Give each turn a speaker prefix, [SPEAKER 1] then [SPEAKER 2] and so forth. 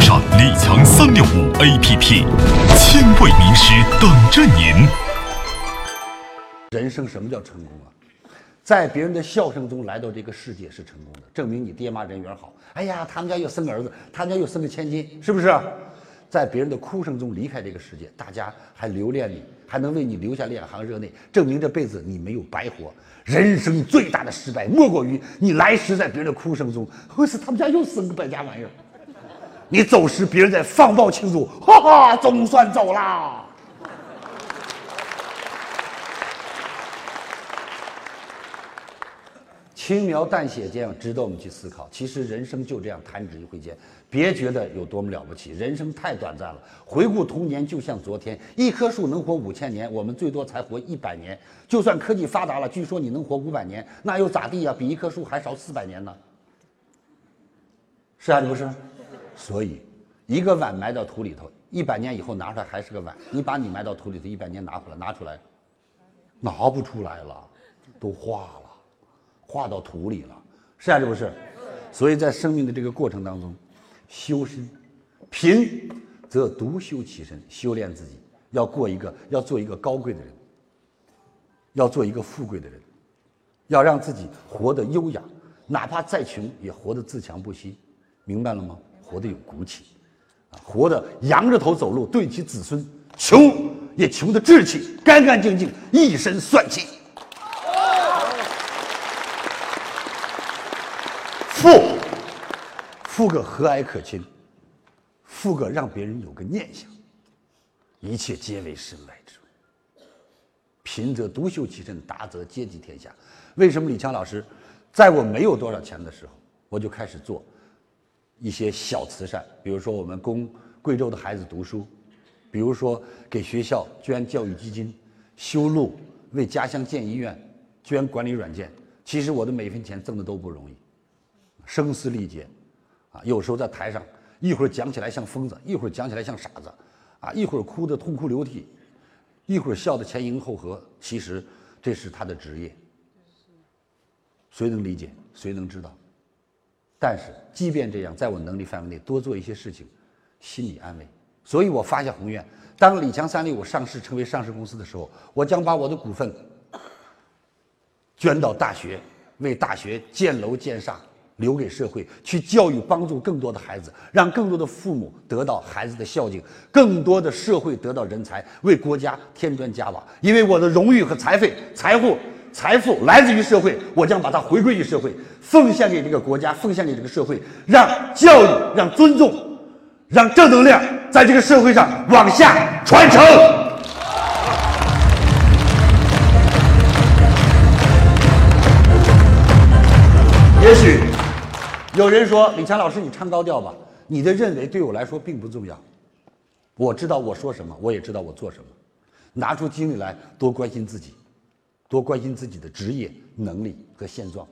[SPEAKER 1] 上李强三六五 APP，千位名师等着您。
[SPEAKER 2] 人生什么叫成功啊？在别人的笑声中来到这个世界是成功的，证明你爹妈人缘好。哎呀，他们家又生个儿子，他们家又生个千金，是不是？在别人的哭声中离开这个世界，大家还留恋你，还能为你留下两行热泪，证明这辈子你没有白活。人生最大的失败，莫过于你来时在别人的哭声中，我是他们家又生个败家玩意儿；你走时，别人在放炮庆祝，哈哈，总算走啦。轻描淡写这样值得我们去思考。其实人生就这样弹指一挥间，别觉得有多么了不起，人生太短暂了。回顾童年，就像昨天。一棵树能活五千年，我们最多才活一百年。就算科技发达了，据说你能活五百年，那又咋地呀？比一棵树还少四百年呢。是啊，你不是？所以，一个碗埋到土里头，一百年以后拿出来还是个碗。你把你埋到土里头，一百年拿回来，拿出来，拿不出来了，都化了。化到土里了，是啊，是不是？所以在生命的这个过程当中，修身，贫则独修其身，修炼自己，要过一个，要做一个高贵的人，要做一个富贵的人，要让自己活得优雅，哪怕再穷也活得自强不息，明白了吗？活得有骨气，啊，活得仰着头走路，对其子孙，穷也穷得志气，干干净净，一身帅气。富，富个和蔼可亲，富个让别人有个念想，一切皆为身外之物。贫则独秀其身，达则兼济天下。为什么李强老师，在我没有多少钱的时候，我就开始做一些小慈善，比如说我们供贵州的孩子读书，比如说给学校捐教育基金、修路、为家乡建医院、捐管理软件。其实我的每一分钱挣的都不容易。声嘶力竭，啊，有时候在台上，一会儿讲起来像疯子，一会儿讲起来像傻子，啊，一会儿哭得痛哭流涕，一会儿笑得前迎后合。其实这是他的职业，谁能理解？谁能知道？但是即便这样，在我能力范围内多做一些事情，心理安慰。所以我发下宏愿：当李强三六五上市成为上市公司的时候，我将把我的股份捐到大学，为大学建楼建厦。留给社会去教育，帮助更多的孩子，让更多的父母得到孩子的孝敬，更多的社会得到人才，为国家添砖加瓦。因为我的荣誉和财费、财富、财富来自于社会，我将把它回归于社会，奉献给这个国家，奉献给这个社会，让教育、让尊重、让正能量在这个社会上往下传承。也许。有人说：“李强老师，你唱高调吧。”你的认为对我来说并不重要。我知道我说什么，我也知道我做什么。拿出精力来，多关心自己，多关心自己的职业能力和现状。